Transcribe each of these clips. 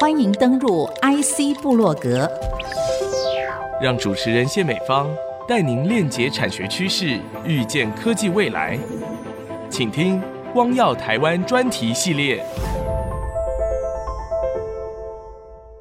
欢迎登入 IC 部落格，让主持人谢美芳带您链接产学趋势，预见科技未来。请听“光耀台湾”专题系列。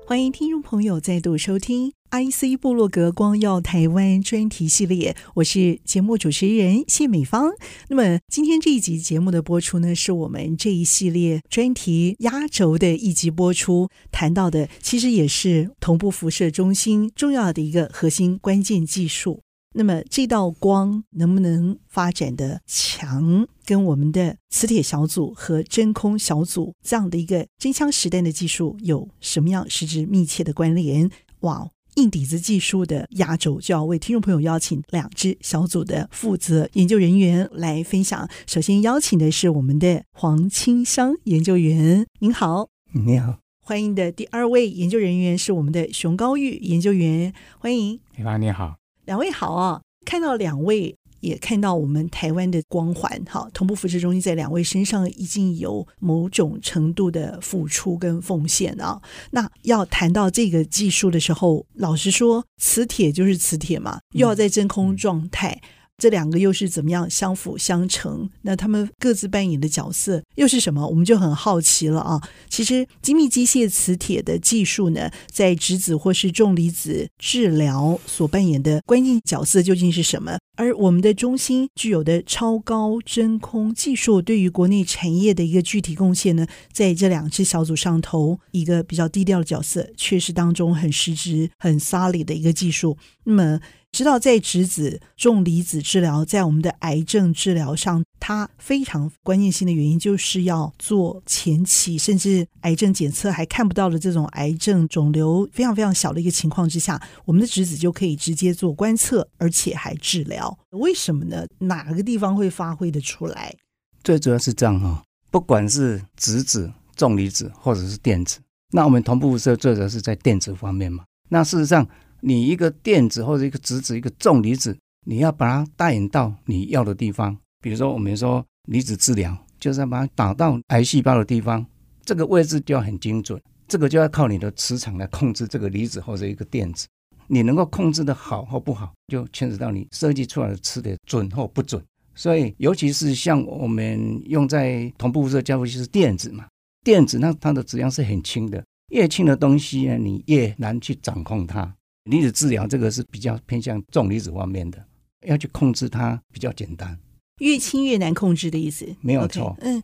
欢迎听众朋友再度收听 IC 部落格光耀台湾专题系列，我是节目主持人谢美芳。那么今天这一集节目的播出呢，是我们这一系列专题压轴的一集播出，谈到的其实也是同步辐射中心重要的一个核心关键技术。那么这道光能不能发展的强，跟我们的磁铁小组和真空小组这样的一个真枪实弹的技术有什么样实质密切的关联？哇，硬底子技术的压轴就要为听众朋友邀请两支小组的负责研究人员来分享。首先邀请的是我们的黄清香研究员，您好，你好。欢迎的第二位研究人员是我们的熊高玉研究员，欢迎，你好你好。两位好啊！看到两位，也看到我们台湾的光环，哈，同步辐射中心在两位身上已经有某种程度的付出跟奉献啊。那要谈到这个技术的时候，老实说，磁铁就是磁铁嘛，又要在真空状态。嗯这两个又是怎么样相辅相成？那他们各自扮演的角色又是什么？我们就很好奇了啊！其实精密机械磁铁的技术呢，在质子或是重离子治疗所扮演的关键角色究竟是什么？而我们的中心具有的超高真空技术，对于国内产业的一个具体贡献呢，在这两支小组上头，一个比较低调的角色，却是当中很实质、很 solid 的一个技术。那么。知道在质子重离子治疗，在我们的癌症治疗上，它非常关键性的原因，就是要做前期，甚至癌症检测还看不到的这种癌症肿瘤非常非常小的一个情况之下，我们的质子就可以直接做观测，而且还治疗。为什么呢？哪个地方会发挥得出来？最主要是这样哈，不管是质子、重离子或者是电子，那我们同步辐射最主要是在电子方面嘛。那事实上。你一个电子或者一个质子、一个重离子，你要把它带引到你要的地方。比如说，我们说离子治疗，就是要把它打到癌细胞的地方，这个位置就要很精准。这个就要靠你的磁场来控制这个离子或者一个电子。你能够控制的好或不好，就牵扯到你设计出来的磁铁准或不准。所以，尤其是像我们用在同步辐射交互器是电子嘛，电子那它的质量是很轻的，越轻的东西呢，你越难去掌控它。离子治疗这个是比较偏向重离子方面的，要去控制它比较简单，越轻越难控制的意思，没有错。Okay, 嗯，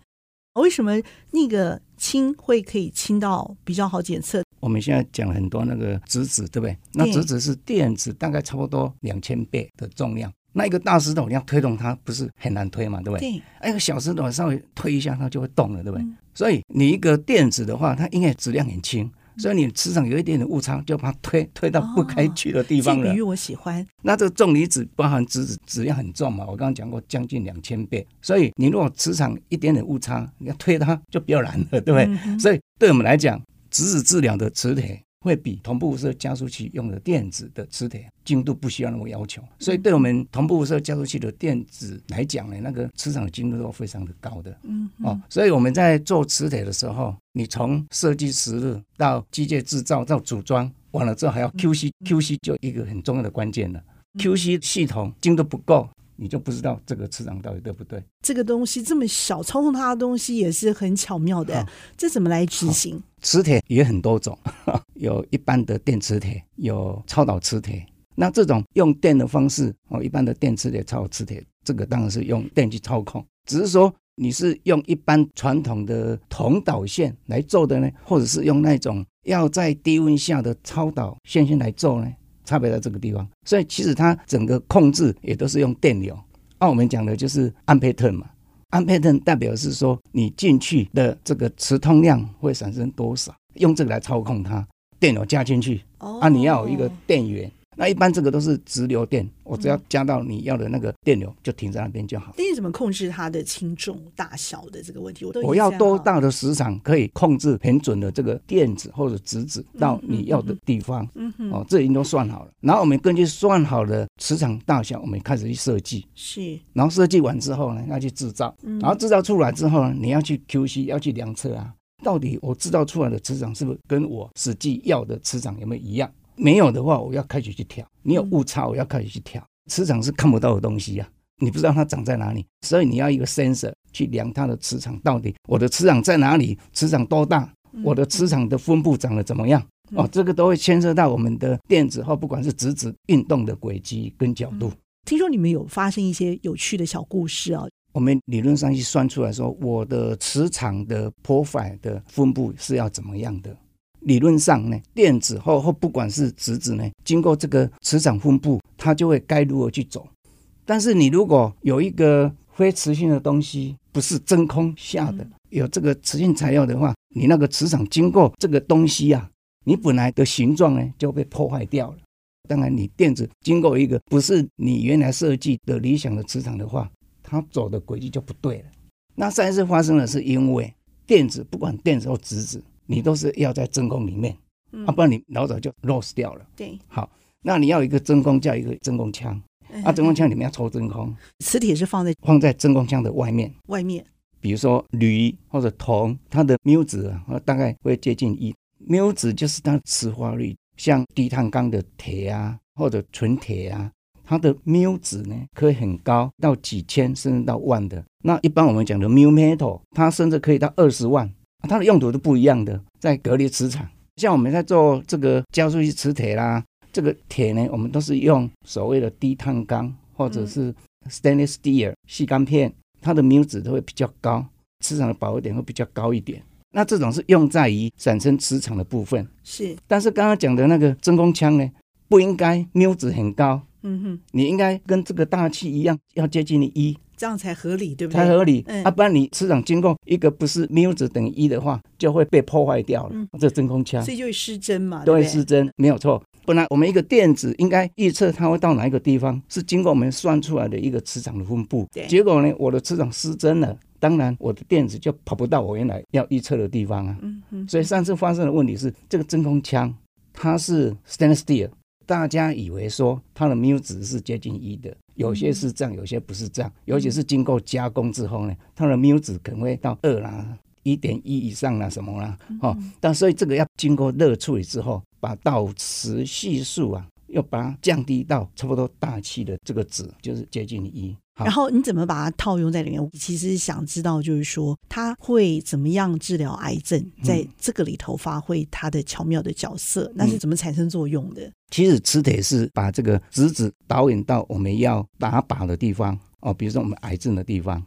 为什么那个轻会可以轻到比较好检测？我们现在讲很多那个质子，对不对？那质子是电子大概差不多两千倍的重量，那一个大石头你要推动它，不是很难推嘛，对不对？对。哎，个小石头稍微推一下，它就会动了，对不对？嗯、所以你一个电子的话，它应该质量很轻。所以你磁场有一点点误差，就把它推推到不该去的地方了。比喻我喜欢。那这个重离子包含质子质量很重嘛？我刚刚讲过，将近两千倍。所以你如果磁场一点点误差，你要推它就比较难了，对不对？嗯、所以对我们来讲，质子治疗的磁铁。会比同步辐射加速器用的电子的磁铁精度不需要那么要求，所以对我们同步辐射加速器的电子来讲呢，那个磁场的精度都非常的高的。嗯，哦，所以我们在做磁铁的时候，你从设计时日到机械制造到组装完了之后，还要 QC，QC 就一个很重要的关键了。QC 系统精度不够。你就不知道这个磁场到底对不对？这个东西这么小，操控它的东西也是很巧妙的。好这怎么来执行？磁铁也很多种，有一般的电磁铁，有超导磁铁。那这种用电的方式哦，一般的电磁铁、超导磁铁，这个当然是用电去操控。只是说你是用一般传统的铜导线来做的呢，或者是用那种要在低温下的超导线线来做呢？差别在这个地方，所以其实它整个控制也都是用电流。那、啊、我们讲的就是安培特嘛，安培特代表是说你进去的这个磁通量会产生多少，用这个来操控它，电流加进去，啊，你要有一个电源。那一般这个都是直流电，我只要加到你要的那个电流，就停在那边就好。那你怎么控制它的轻重大小的这个问题？我都我要多大的磁场可以控制很准的这个电子或者质子到你要的地方？嗯哼，哦，这已经都算好了。然后我们根据算好的磁场大小，我们开始去设计。是。然后设计完之后呢，要去制造。然后制造出来之后呢，你要去 QC，要去量测啊。到底我制造出来的磁场是不是跟我实际要的磁场有没有一样？没有的话，我要开始去调。你有误差，我要开始去调。磁场是看不到的东西呀、啊，你不知道它长在哪里，所以你要一个 sensor 去量它的磁场到底我的磁场在哪里，磁场多大，我的磁场的分布长得怎么样？哦，这个都会牵涉到我们的电子或不管是质子运动的轨迹跟角度。听说你们有发生一些有趣的小故事啊？我们理论上去算出来说，我的磁场的 profile 的分布是要怎么样的？理论上呢，电子或或不管是质子呢，经过这个磁场分布，它就会该如何去走。但是你如果有一个非磁性的东西，不是真空下的，有这个磁性材料的话，你那个磁场经过这个东西啊，你本来的形状呢就被破坏掉了。当然，你电子经过一个不是你原来设计的理想的磁场的话，它走的轨迹就不对了。那上一次发生的是因为电子，不管电子或质子，你都是要在真空里面，嗯、啊，不然你老早就 lost 掉了。对，好，那你要一个真空，叫一个真空腔，啊，真空腔里面要抽真空。磁铁是放在放在真空腔的外面，外面。比如说铝或者铜，它的缪值啊，大概会接近一。缪值就是它的磁化率，像低碳钢的铁啊，或者纯铁啊。它的缪值呢，可以很高，到几千甚至到万的。那一般我们讲的缪 metal，它甚至可以到二十万。它的用途都不一样的，在隔离磁场。像我们在做这个加速器磁铁啦，这个铁呢，我们都是用所谓的低碳钢或者是 stainless steel 细钢片，它的缪值都会比较高，磁场的饱和点会比较高一点。那这种是用在于产生磁场的部分。是，但是刚刚讲的那个真空腔呢，不应该缪值很高。嗯哼，你应该跟这个大气一样，要接近一，这样才合理，对不对？才合理。嗯，啊，不然你磁场经过一个不是缪值等于一的话，就会被破坏掉了。嗯，这真空腔，所以就会失真嘛，都会失真，没有错。本来我们一个电子应该预测它会到哪一个地方，是经过我们算出来的一个磁场的分布。对，结果呢，我的磁场失真了，当然我的电子就跑不到我原来要预测的地方啊。嗯嗯。所以上次发生的问题是，这个真空腔它是 stainless steel。大家以为说它的缪值是接近一的，有些是这样，有些不是这样。尤其是经过加工之后呢，它的缪值可能会到二啦、一点一以上啦、什么啦，哦。但所以这个要经过热处理之后，把导磁系数啊，要把它降低到差不多大气的这个值，就是接近一。然后你怎么把它套用在里面？我其实想知道，就是说它会怎么样治疗癌症，在这个里头发挥它的巧妙的角色，那是怎么产生作用的？其实磁铁是把这个质子导引到我们要打靶的地方哦，比如说我们癌症的地方。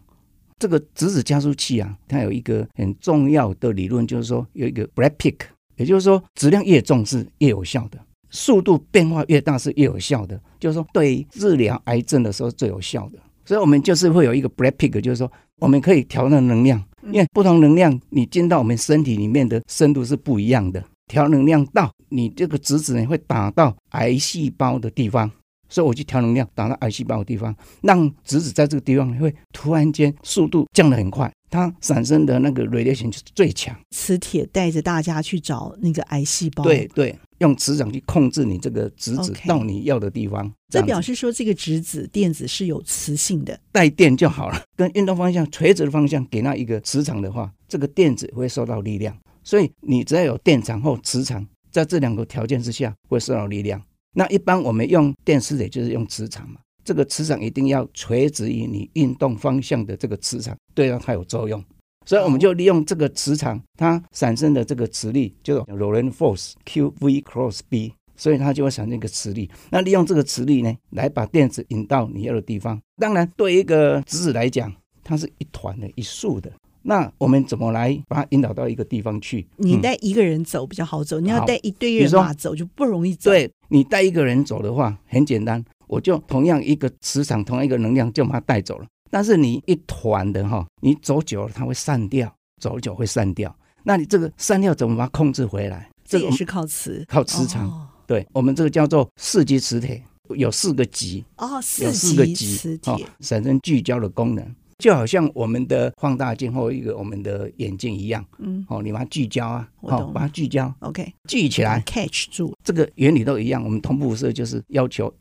这个质子加速器啊，它有一个很重要的理论，就是说有一个 peak，也就是说质量越重是越有效的，速度变化越大是越有效的，就是说对治疗癌症的时候最有效的。所以，我们就是会有一个 black pick，就是说，我们可以调那能量，因为不同能量你进到我们身体里面的深度是不一样的。调能量到你这个质子呢，会打到癌细胞的地方，所以我去调能量打到癌细胞的地方，让质子在这个地方会突然间速度降得很快，它产生的那个 radiation 就是最强。磁铁带着大家去找那个癌细胞，对对。用磁场去控制你这个质子到你要的地方，这表示说这个质子电子是有磁性的，带电就好了。跟运动方向垂直的方向给那一个磁场的话，这个电子会受到力量。所以你只要有电场或磁场，在这两个条件之下会受到力量。那一般我们用电磁铁就是用磁场嘛，这个磁场一定要垂直于你运动方向的这个磁场，对让它有作用。所以我们就利用这个磁场，它产生的这个磁力就是 Lorentz force Q V cross B，所以它就会产生一个磁力。那利用这个磁力呢，来把电子引到你要的地方。当然，对一个质子来讲，它是一团的、一束的。那我们怎么来把它引导到一个地方去？你带一个人走比较好走，你要带一堆人马走就不容易走。对，你带一个人走的话，很简单，我就同样一个磁场，同样一个能量，就把它带走了。但是你一团的哈，你走久了它会散掉，走久会散掉。那你这个散掉怎么把它控制回来？这也是靠磁，靠磁场。哦、对，我们这个叫做四级磁铁，有四个级哦，四极磁铁、哦、产生聚焦的功能。就好像我们的放大镜或一个我们的眼镜一样，嗯，哦，你把它聚焦啊，好，把它聚焦，OK，聚起来，catch 住，这个原理都一样。我们同步辐射就是要求，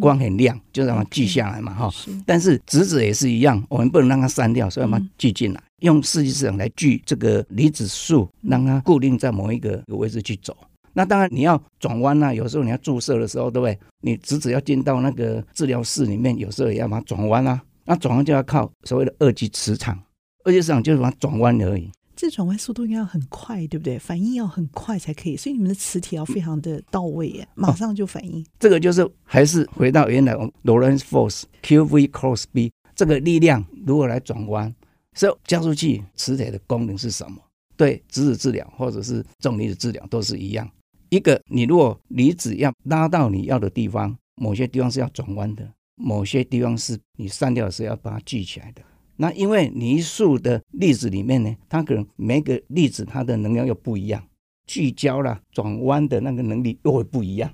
光很亮，就让它聚下来嘛，哈。但是质子也是一样，我们不能让它散掉，所以把它聚进来。用四级磁场来聚这个离子束，让它固定在某一个位置去走。那当然你要转弯啊，有时候你要注射的时候，对不对？你质子要进到那个治疗室里面，有时候也要把它转弯啊。那转弯就要靠所谓的二级磁场，二级磁场就是把它转弯而已。这转弯速度应该要很快，对不对？反应要很快才可以，所以你们的磁铁要非常的到位耶，马上就反应。哦，这个就是还是回到原来我们 Lorentz force Q V cross B 这个力量如何来转弯？所以加速器磁铁的功能是什么？对，质子治疗或者是重离子治疗都是一样。一个你如果离子要拉到你要的地方，某些地方是要转弯的，某些地方是你删掉的时候要把它聚起来的。那因为泥塑的粒子里面呢，它可能每个粒子它的能量又不一样，聚焦了转弯的那个能力又会不一样。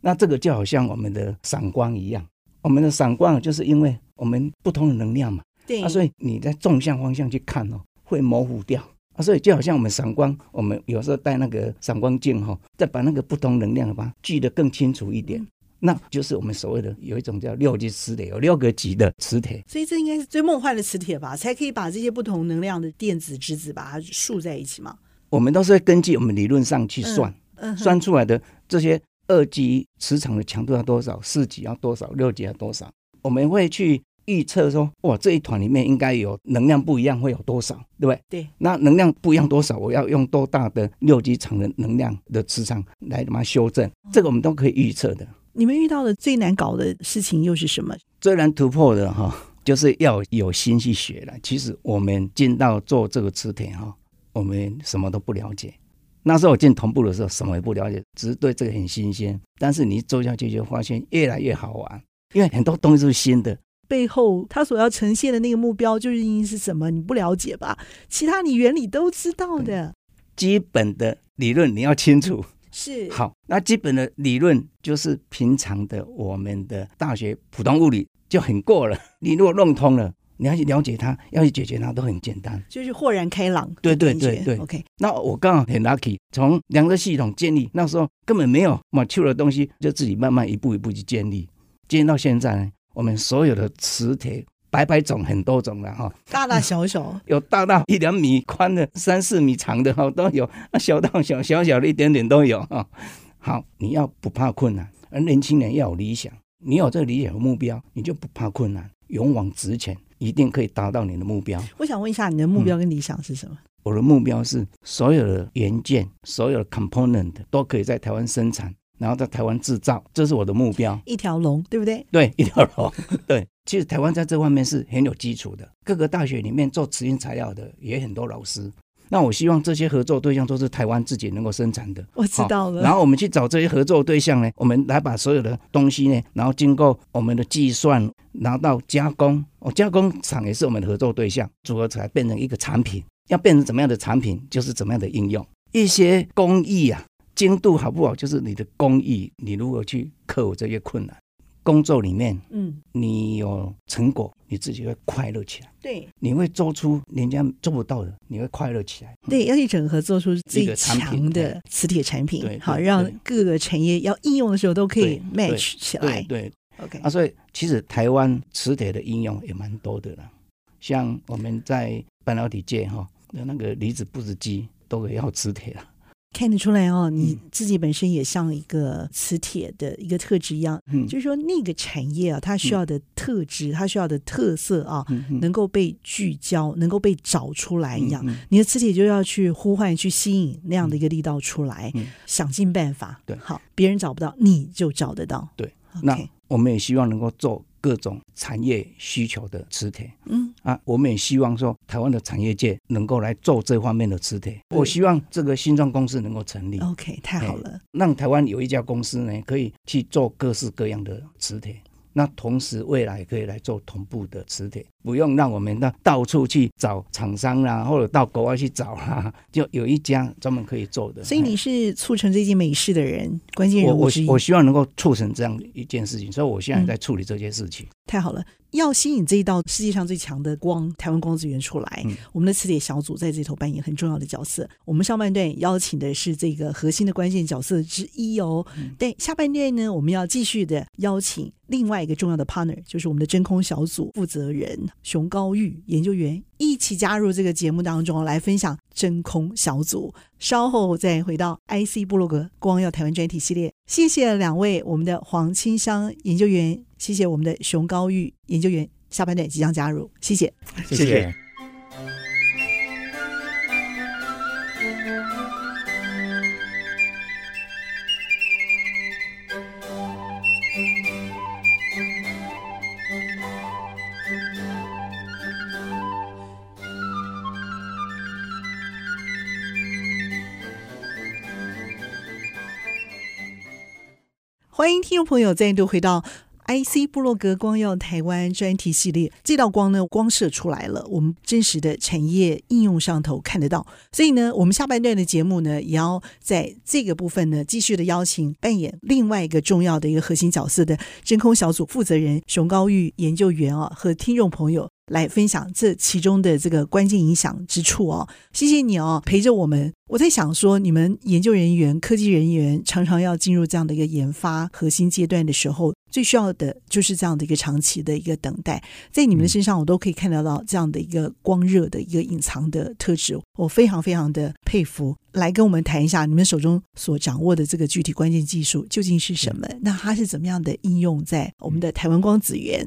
那这个就好像我们的闪光一样，我们的闪光就是因为我们不同的能量嘛，对，啊，所以你在纵向方向去看哦，会模糊掉啊。所以就好像我们闪光，我们有时候带那个闪光镜哈，再把那个不同能量把它聚得更清楚一点。那就是我们所谓的有一种叫六级磁铁，有六个级的磁铁，所以这应该是最梦幻的磁铁吧？才可以把这些不同能量的电子、质子把它束在一起嘛？我们都是会根据我们理论上去算，嗯嗯、算出来的这些二级磁场的强度要多少，四级要多少，六级要多少？我们会去预测说，哇，这一团里面应该有能量不一样，会有多少，对不对？对。那能量不一样多少，我要用多大的六级场的能量的磁场来把它修正？这个我们都可以预测的。你们遇到的最难搞的事情又是什么？最难突破的哈，就是要有心去学了。其实我们进到做这个磁铁哈，我们什么都不了解。那时候我进同步的时候，什么也不了解，只是对这个很新鲜。但是你做下去就发现越来越好玩，因为很多东西都是新的。背后他所要呈现的那个目标究竟是什么？你不了解吧？其他你原理都知道的，基本的理论你要清楚。是好，那基本的理论就是平常的我们的大学普通物理就很过了。你如果弄通了，你要去了解它，要去解决它，都很简单，就是豁然开朗。对对对对，OK。那我刚好很 lucky，从两个系统建立那时候根本没有 mature 的东西，就自己慢慢一步一步去建立，建立到现在呢，我们所有的磁铁。百百种，很多种了哈，大大小小，有大到一两米宽的，三四米长的哈都有，小到小小小的一点点都有哈。好，你要不怕困难，而年轻人要有理想，你有这个理想和目标，你就不怕困难，勇往直前，一定可以达到你的目标。我想问一下，你的目标跟理想是什么？嗯，我的目标是所有的元件，所有的 component 都可以在台湾生产。然后在台湾制造，这是我的目标。一条龙，对不对？对，一条龙。对，其实台湾在这方面是很有基础的。各个大学里面做磁性材料的也很多老师。那我希望这些合作对象都是台湾自己能够生产的。我知道了。然后我们去找这些合作对象呢，我们来把所有的东西呢，然后经过我们的计算，拿到加工。哦，加工厂也是我们的合作对象，组合起来变成一个产品。要变成怎么样的产品，就是怎么样的应用。一些工艺啊。精度好不好，就是你的工艺，你如何去克服这些困难？工作里面，嗯，你有成果，你自己会快乐起来。对，你会做出人家做不到的，你会快乐起来。对，要去整合做出最强的磁铁产品，对，好让各个产业要应用的时候都可以 match 起来。对，对，OK。啊，所以其实台湾磁铁的应用也蛮多的了，像我们在半导体界哈，那个离子布置机都可以要磁铁了。看得出来哦，你自己本身也像一个磁铁的一个特质一样，嗯，就是说那个产业啊，它需要的特质，嗯、它需要的特色啊，能够被聚焦，能够被找出来一样，你的磁铁就要去呼唤、去吸引那样的一个力道出来，嗯、想尽办法，对，好，别人找不到，你就找得到，对那我们也希望能够做。各种产业需求的磁铁，嗯啊，我们也希望说台湾的产业界能够来做这方面的磁铁。我希望这个新创公司能够成立。OK，太好了，让台湾有一家公司呢，可以去做各式各样的磁铁。那同时，未来可以来做同步的磁铁，不用让我们到到处去找厂商啦，或者到国外去找啦，就有一家专门可以做的。所以你是促成这件美事的人，关键人物。我我我希望能够促成这样一件事情，所以我现在在处理这件事情。嗯太好了。要吸引这一道世界上最强的光，台湾光子源出来，嗯、我们的磁铁小组在这头扮演很重要的角色。我们上半段邀请的是这个核心的关键角色之一哦。嗯、但下半段呢，我们要继续的邀请另外一个重要的 partner，就是我们的真空小组负责人熊高玉研究员一起加入这个节目当中来分享真空小组。稍后再回到 IC 部落格光耀台湾专题系列。谢谢两位，我们的黄清香研究员。谢谢我们的熊高玉研究员，下半段即将加入，谢谢，谢谢。欢迎听众朋友再度回到。IC 部落格光耀台湾专题系列，这道光呢，光射出来了，我们真实的产业应用上头看得到。所以呢，我们下半段的节目呢，也要在这个部分呢，继续的邀请扮演另外一个重要的一个核心角色的真空小组负责人熊高玉研究员啊，和听众朋友。来分享这其中的这个关键影响之处哦，谢谢你哦，陪着我们。我在想说，你们研究人员、科技人员常常要进入这样的一个研发核心阶段的时候，最需要的就是这样的一个长期的一个等待。在你们的身上，我都可以看得到这样的一个光热的一个隐藏的特质，我非常非常的佩服。来跟我们谈一下，你们手中所掌握的这个具体关键技术究竟是什么？那它是怎么样的应用在我们的台湾光子源？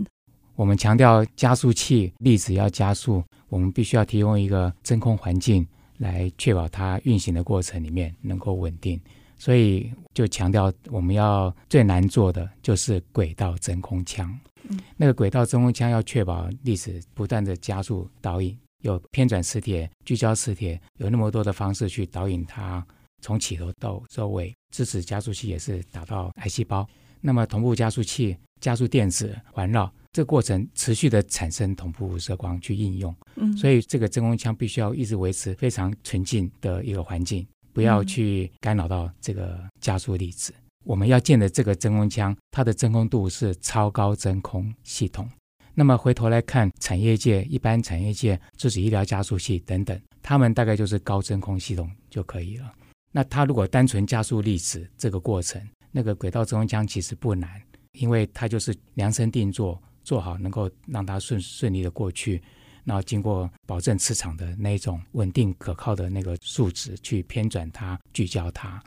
我们强调加速器粒子要加速，我们必须要提供一个真空环境来确保它运行的过程里面能够稳定。所以就强调我们要最难做的就是轨道真空腔。嗯、那个轨道真空腔要确保粒子不断的加速导引，有偏转磁铁、聚焦磁铁，有那么多的方式去导引它从起头到收尾。支持加速器也是打到癌细胞。那么同步加速器加速电子环绕。这个过程持续的产生同步辐射光去应用，嗯，所以这个真空腔必须要一直维持非常纯净的一个环境，不要去干扰到这个加速粒子。我们要建的这个真空腔，它的真空度是超高真空系统。那么回头来看，产业界一般产业界就是医疗加速器等等，他们大概就是高真空系统就可以了。那它如果单纯加速粒子这个过程，那个轨道真空腔其实不难，因为它就是量身定做。做好能够让它顺顺利的过去，然后经过保证磁场的那种稳定可靠的那个数值去偏转它、聚焦它。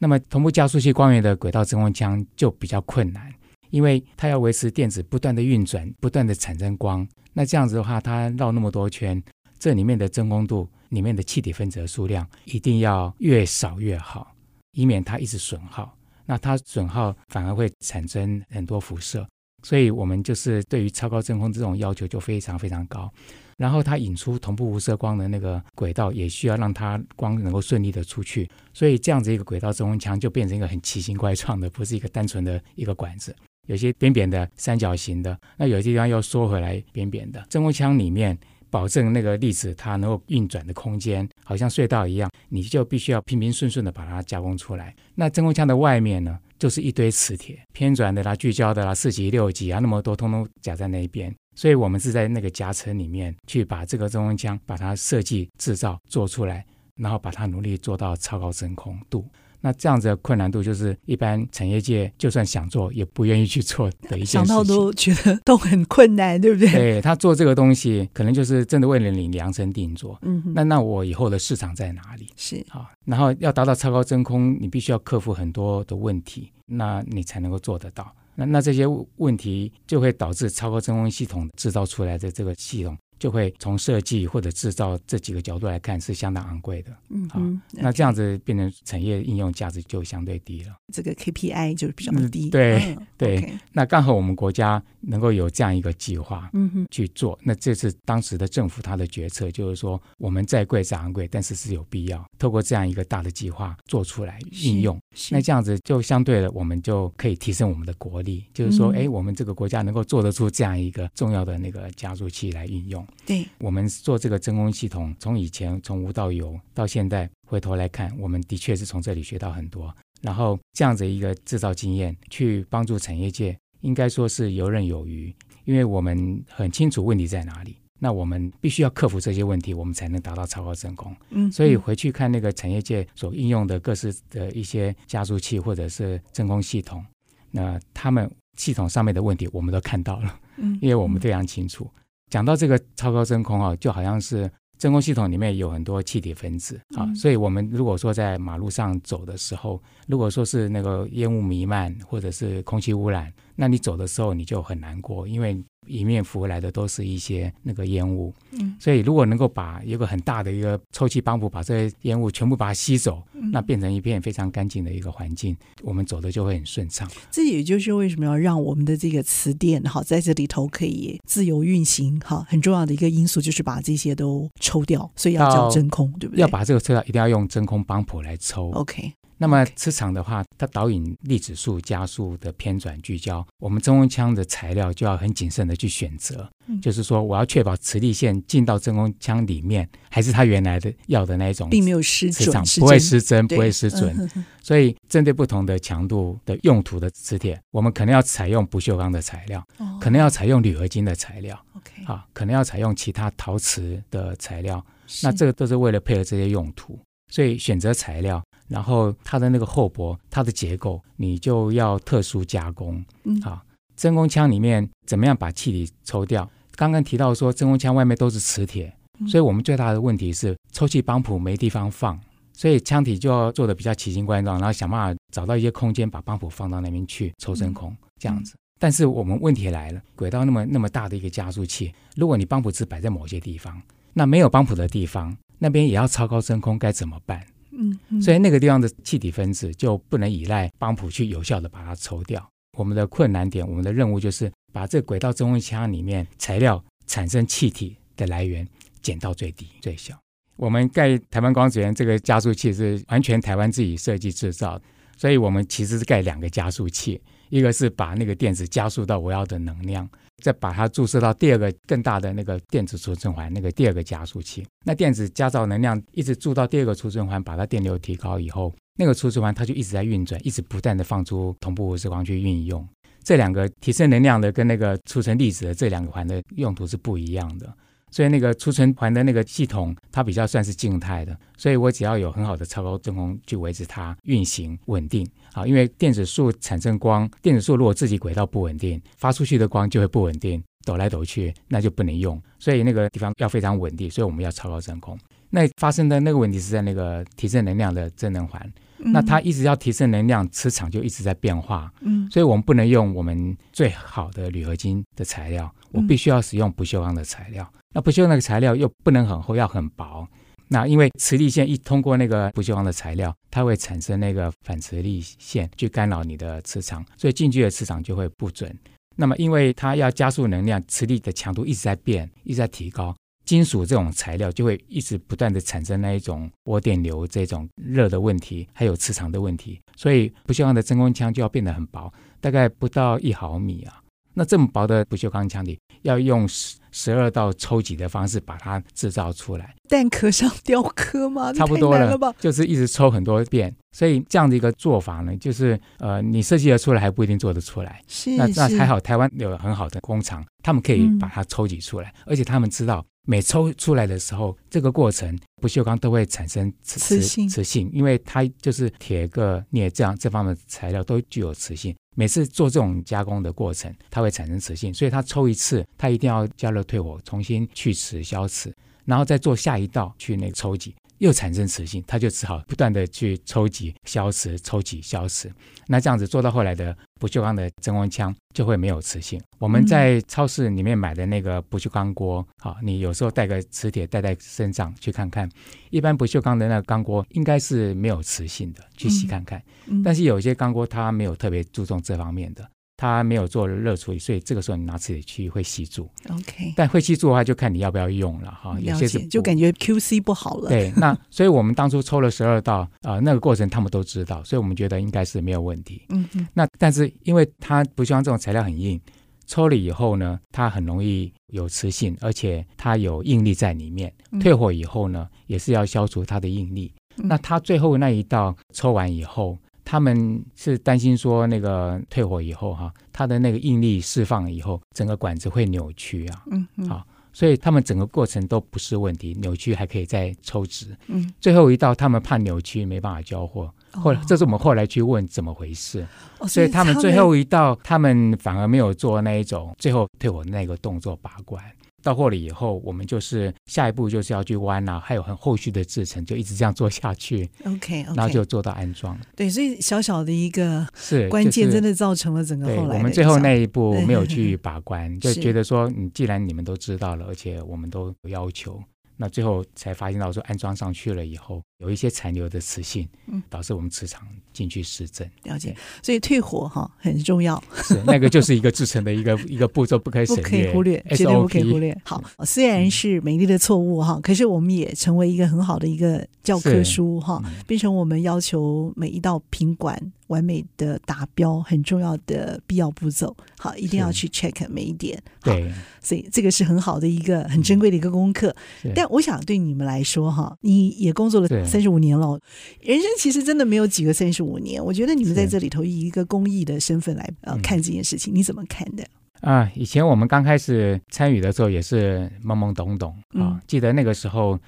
那么同步加速器光源的轨道真空枪就比较困难，因为它要维持电子不断的运转、不断的产生光。那这样子的话，它绕那么多圈，这里面的真空度、里面的气体分子的数量一定要越少越好，以免它一直损耗。那它损耗反而会产生很多辐射。所以，我们就是对于超高真空这种要求就非常非常高。然后，它引出同步无色光的那个轨道，也需要让它光能够顺利的出去。所以，这样子一个轨道真空腔就变成一个很奇形怪状的，不是一个单纯的一个管子，有些扁扁的、三角形的，那有些地方又缩回来扁扁的。真空腔里面保证那个粒子它能够运转的空间，好像隧道一样，你就必须要平平顺顺的把它加工出来。那真空腔的外面呢？就是一堆磁铁，偏转的啦、聚焦的啦、四级、六级啊，那么多通通夹在那一边，所以我们是在那个夹层里面去把这个真空腔把它设计、制造、做出来，然后把它努力做到超高真空度。那这样子的困难度，就是一般产业界就算想做，也不愿意去做的一件事情。想到都觉得都很困难，对不对？对，他做这个东西，可能就是真的为了你量身定做。嗯哼，那那我以后的市场在哪里？是啊，然后要达到超高真空，你必须要克服很多的问题，那你才能够做得到。那那这些问题就会导致超高真空系统制造出来的这个系统。就会从设计或者制造这几个角度来看是相当昂贵的，嗯好，那这样子变成产业应用价值就相对低了，这个 KPI 就比较低，嗯、对、嗯、对。Okay 那刚好我们国家能够有这样一个计划，嗯哼，去做，那这是当时的政府他的决策，就是说我们再贵再昂贵，但是是有必要透过这样一个大的计划做出来应用，那这样子就相对的我们就可以提升我们的国力，就是说，哎、嗯，我们这个国家能够做得出这样一个重要的那个加速器来运用。对，我们做这个真空系统，从以前从无到有，到现在回头来看，我们的确是从这里学到很多。然后这样子一个制造经验，去帮助产业界，应该说是游刃有余。因为我们很清楚问题在哪里。那我们必须要克服这些问题，我们才能达到超高真空。嗯，所以回去看那个产业界所应用的各式的一些加速器或者是真空系统，那他们系统上面的问题我们都看到了。嗯，因为我们非常清楚。讲到这个超高真空啊，就好像是真空系统里面有很多气体分子啊，所以我们如果说在马路上走的时候，如果说是那个烟雾弥漫或者是空气污染，那你走的时候你就很难过，因为。迎面浮来的都是一些那个烟雾，嗯，所以如果能够把一个很大的一个抽气帮浦把这些烟雾全部把它吸走，嗯，那变成一片非常干净的一个环境，我们走的就会很顺畅。这也就是为什么要让我们的这个磁电哈在这里头可以自由运行哈，很重要的一个因素就是把这些都抽掉，所以要叫真空，对不对？要把这个抽掉，一定要用真空帮浦来抽。OK。那么磁场的话，它导引粒子束加速的偏转聚焦，我们真空腔的材料就要很谨慎的去选择。嗯、就是说，我要确保磁力线进到真空腔里面，还是它原来的要的那一种，并没有失准，不会失真，不会失准。所以，针对不同的强度的用途的磁铁，我们可能要采用不锈钢的材料，哦、可能要采用铝合金的材料，OK，啊，可能要采用其他陶瓷的材料。那这个都是为了配合这些用途，所以选择材料。然后它的那个厚薄，它的结构，你就要特殊加工。嗯，好，真空腔里面怎么样把气体抽掉？刚刚提到说真空腔外面都是磁铁，所以我们最大的问题是抽气帮浦没地方放，所以腔体就要做的比较奇形怪状，然后想办法找到一些空间把帮浦放到那边去抽真空，这样子。但是我们问题来了，轨道那么那么大的一个加速器，如果你帮浦只摆在某些地方，那没有帮浦的地方，那边也要超高真空，该怎么办？嗯，所以那个地方的气体分子就不能依赖帮浦去有效的把它抽掉。我们的困难点，我们的任务就是把这轨道真空腔里面材料产生气体的来源减到最低最小。我们盖台湾光子源这个加速器是完全台湾自己设计制造，所以我们其实是盖两个加速器，一个是把那个电子加速到我要的能量。再把它注射到第二个更大的那个电子储存环，那个第二个加速器，那电子加造能量一直注到第二个储存环，把它电流提高以后，那个储存环它就一直在运转，一直不断的放出同步无丝光去运用。这两个提升能量的跟那个储存粒子的这两个环的用途是不一样的。所以那个储存环的那个系统，它比较算是静态的，所以我只要有很好的超高真空去维持它运行稳定啊。因为电子束产生光，电子束如果自己轨道不稳定，发出去的光就会不稳定，抖来抖去，那就不能用。所以那个地方要非常稳定，所以我们要超高真空。那发生的那个问题是在那个提升能量的正能环。那它一直要提升能量，磁场就一直在变化。嗯，所以我们不能用我们最好的铝合金的材料，我必须要使用不锈钢的材料。那不锈钢那个材料又不能很厚，要很薄。那因为磁力线一通过那个不锈钢的材料，它会产生那个反磁力线去干扰你的磁场，所以进去的磁场就会不准。那么因为它要加速能量，磁力的强度一直在变，一直在提高。金属这种材料就会一直不断的产生那一种涡电流这种热的问题，还有磁场的问题，所以不锈钢的真空腔就要变得很薄，大概不到一毫米啊。那这么薄的不锈钢腔体，要用十十二道抽挤的方式把它制造出来。蛋壳上雕刻吗？差不多了，就是一直抽很多遍。所以这样的一个做法呢，就是呃，你设计得出来还不一定做得出来。是，那那还好，台湾有很好的工厂，他们可以把它抽挤出来，嗯、而且他们知道。每抽出来的时候，这个过程不锈钢都会产生磁磁性，磁性，因为它就是铁、铬、镍这样这方面的材料都具有磁性。每次做这种加工的过程，它会产生磁性，所以它抽一次，它一定要加热退火，重新去磁消磁，然后再做下一道去那个抽挤。又产生磁性，它就只好不断的去抽挤、消磁、抽挤、消磁。那这样子做到后来的不锈钢的真空枪就会没有磁性。我们在超市里面买的那个不锈钢锅，好，你有时候带个磁铁带在身上去看看。一般不锈钢的那个钢锅应该是没有磁性的，去洗看看。但是有一些钢锅它没有特别注重这方面的。它没有做热处理，所以这个时候你拿磁铁去会吸住。OK，但会吸住的话，就看你要不要用了哈。有些是就感觉 QC 不好了。对，那 所以我们当初抽了十二道啊、呃，那个过程他们都知道，所以我们觉得应该是没有问题。嗯嗯。那但是因为它不希望这种材料很硬，抽了以后呢，它很容易有磁性，而且它有应力在里面。退火以后呢，也是要消除它的应力。嗯、那它最后那一道抽完以后。他们是担心说那个退火以后哈，它的那个应力释放以后，整个管子会扭曲啊。嗯嗯。好，所以他们整个过程都不是问题，扭曲还可以再抽脂。嗯。最后一道，他们怕扭曲没办法交货。后来，这是我们后来去问怎么回事。哦。所以他们最后一道，他们反而没有做那一种最后退火那个动作把关。到货了以后，我们就是下一步就是要去弯啊，还有很后续的制程，就一直这样做下去。OK，, okay 然后就做到安装。对，所以小小的一个是关键，真的造成了整个后来。对，我们最后那一步没有去 把关，就觉得说，你既然你们都知道了，而且我们都有要求。那最后才发现到说，安装上去了以后，有一些残留的磁性，嗯，导致我们磁场进去施政。了解，所以退火哈很重要。是那个就是一个制成的一个一个步骤，不可以省略，不可以忽略，绝对不可以忽略。好，虽然是美丽的错误哈，可是我们也成为一个很好的一个教科书哈，变成我们要求每一道品管完美的达标很重要的必要步骤。好，一定要去 check 每一点。对，所以这个是很好的一个很珍贵的一个功课。但我想对你们来说哈，你也工作了三十五年了，人生其实真的没有几个三十五年。我觉得你们在这里头以一个公益的身份来呃看这件事情，你怎么看的？啊，以前我们刚开始参与的时候也是懵懵懂懂啊。记得那个时候，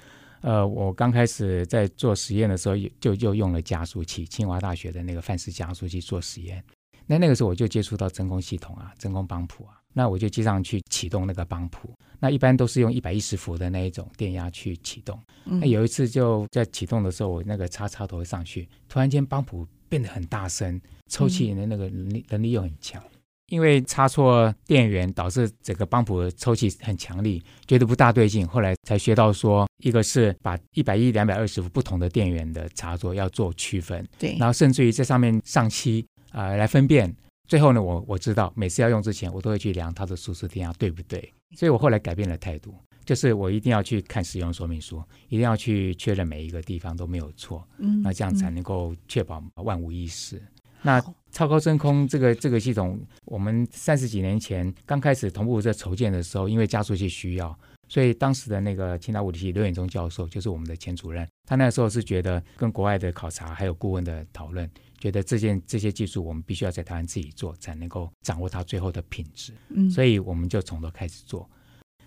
呃，我刚开始在做实验的时候，就就用了加速器，清华大学的那个范式加速器做实验。那那个时候我就接触到真空系统啊，真空帮浦啊。那我就接上去启动那个帮浦，那一般都是用一百一十伏的那一种电压去启动。那有一次就在启动的时候，我那个插插头上去，突然间帮浦变得很大声，抽气的那个能力能力又很强。因为插错电源导致整个帮浦抽气很强力，觉得不大对劲。后来才学到说，一个是把一百一、两百二十伏不同的电源的插座要做区分，对，然后甚至于在上面上漆啊、呃、来分辨。最后呢，我我知道每次要用之前，我都会去量它的舒适电压对不对。所以我后来改变了态度，就是我一定要去看使用说明书，一定要去确认每一个地方都没有错。嗯，那这样才能够确保万无一失。嗯、那超高真空这个这个系统，我们三十几年前刚开始同步在筹建的时候，因为加速器需要，所以当时的那个清大物理系刘远忠教授就是我们的前主任，他那时候是觉得跟国外的考察还有顾问的讨论。觉得这件这些技术，我们必须要在台湾自己做，才能够掌握它最后的品质。嗯，所以我们就从头开始做。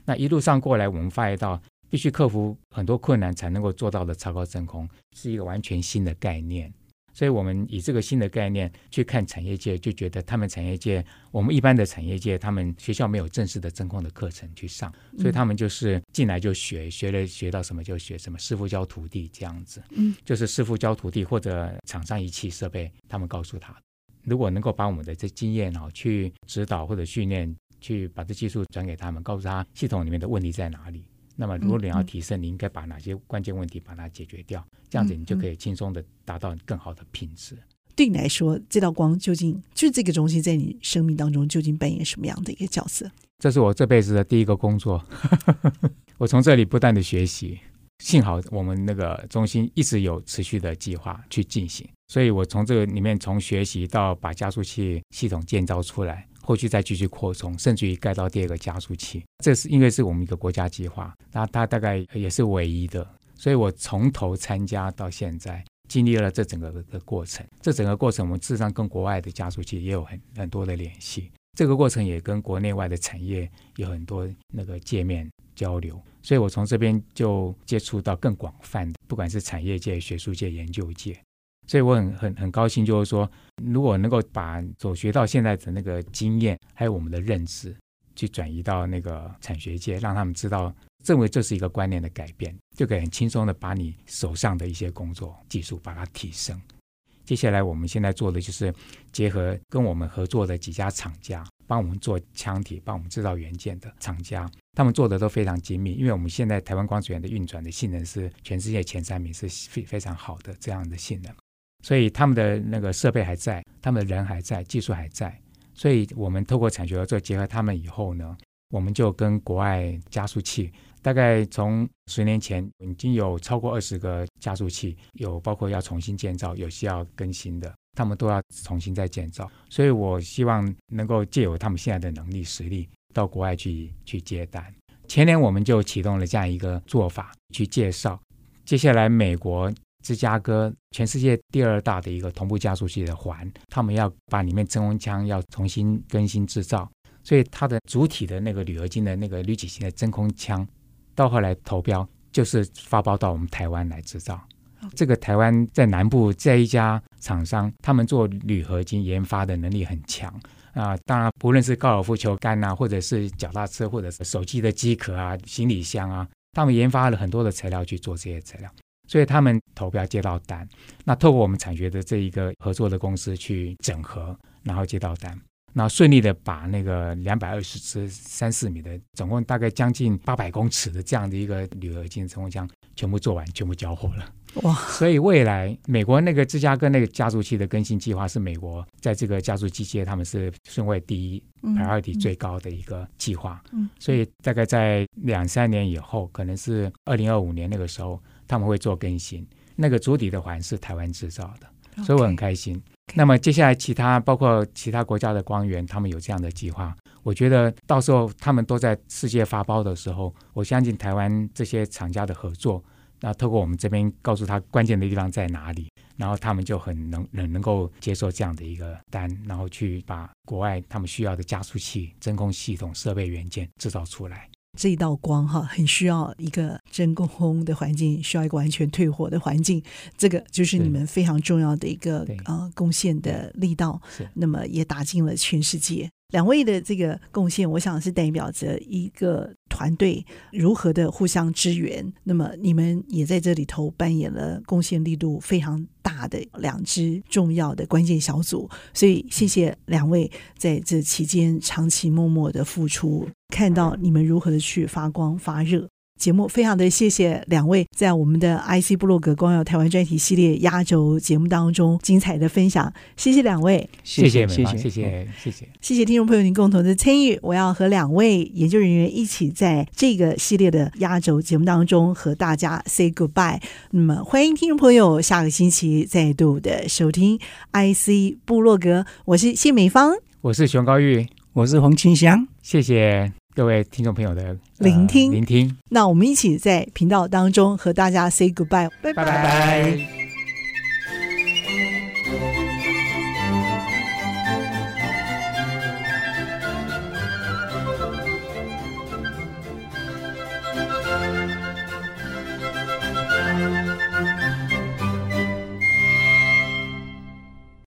那一路上过来，我们发现到必须克服很多困难才能够做到的超高真空，是一个完全新的概念。所以我们以这个新的概念去看产业界，就觉得他们产业界，我们一般的产业界，他们学校没有正式的真空的课程去上，所以他们就是进来就学，学了学到什么就学什么，师傅教徒弟这样子。嗯，就是师傅教徒弟或者厂商仪器设备，他们告诉他，如果能够把我们的这经验哈去指导或者训练，去把这技术转给他们，告诉他系统里面的问题在哪里。那么，如果你要提升，你应该把哪些关键问题把它解决掉？这样子你就可以轻松的达到更好的品质。对你来说，这道光究竟就是这个中心在你生命当中究竟扮演什么样的一个角色？这是我这辈子的第一个工作，我从这里不断的学习。幸好我们那个中心一直有持续的计划去进行，所以我从这个里面从学习到把加速器系统建造出来。后续再继续扩充，甚至于盖到第二个加速器。这是因为是我们一个国家计划，那它大概也是唯一的，所以我从头参加到现在，经历了这整个的过程。这整个过程，我们事实上跟国外的加速器也有很很多的联系。这个过程也跟国内外的产业有很多那个界面交流。所以我从这边就接触到更广泛的，不管是产业界、学术界、研究界。所以我很很很高兴，就是说，如果能够把所学到现在的那个经验，还有我们的认知，去转移到那个产学界，让他们知道，认为这是一个观念的改变，就可以很轻松的把你手上的一些工作技术把它提升。接下来我们现在做的就是结合跟我们合作的几家厂家，帮我们做腔体、帮我们制造元件的厂家，他们做的都非常精密，因为我们现在台湾光子源的运转的性能是全世界前三名，是非非常好的这样的性能。所以他们的那个设备还在，他们的人还在，技术还在。所以我们透过产学合作结合他们以后呢，我们就跟国外加速器，大概从十年前已经有超过二十个加速器，有包括要重新建造，有需要更新的，他们都要重新再建造。所以我希望能够借由他们现在的能力实力，到国外去去接单。前年我们就启动了这样一个做法去介绍，接下来美国。芝加哥全世界第二大的一个同步加速器的环，他们要把里面真空腔要重新更新制造，所以它的主体的那个铝合金的那个铝体型的真空腔，到后来投标就是发包到我们台湾来制造。这个台湾在南部这一家厂商，他们做铝合金研发的能力很强啊。当然，不论是高尔夫球杆啊，或者是脚踏车，或者是手机的机壳啊、行李箱啊，他们研发了很多的材料去做这些材料。所以他们投标接到单，那透过我们产学的这一个合作的公司去整合，然后接到单，然后顺利的把那个两百二十支三四米的，总共大概将近八百公尺的这样的一个铝合金冲锋枪全部做完，全部交货了。哇！所以未来美国那个芝加哥那个加速器的更新计划是美国在这个加速器界他们是顺位第一、嗯、priority 最高的一个计划。嗯，所以大概在两三年以后，可能是二零二五年那个时候，他们会做更新。那个主体的环是台湾制造的，所以我很开心。Okay. 那么接下来其他包括其他国家的光源，他们有这样的计划，我觉得到时候他们都在世界发包的时候，我相信台湾这些厂家的合作。那透过我们这边告诉他关键的地方在哪里，然后他们就很能能能够接受这样的一个单，然后去把国外他们需要的加速器、真空系统、设备元件制造出来。这一道光哈，很需要一个真空的环境，需要一个完全退火的环境，这个就是你们非常重要的一个呃贡献的力道。那么也打进了全世界。两位的这个贡献，我想是代表着一个团队如何的互相支援。那么你们也在这里头扮演了贡献力度非常大的两支重要的关键小组。所以谢谢两位在这期间长期默默的付出，看到你们如何的去发光发热。节目非常的谢谢两位在我们的 IC 部落格光耀台湾专题系列压轴节目当中精彩的分享，谢谢两位，谢谢谢谢。谢谢谢谢。谢谢听众朋友您共同的参与，我要和两位研究人员一起在这个系列的压轴节目当中和大家 say goodbye。那么欢迎听众朋友下个星期再度的收听 IC 部落格，我是谢美芳，我是熊高玉，我是黄清祥，谢谢。各位听众朋友的聆听，聆听，那我们一起在频道当中和大家 say goodbye，拜拜。拜拜。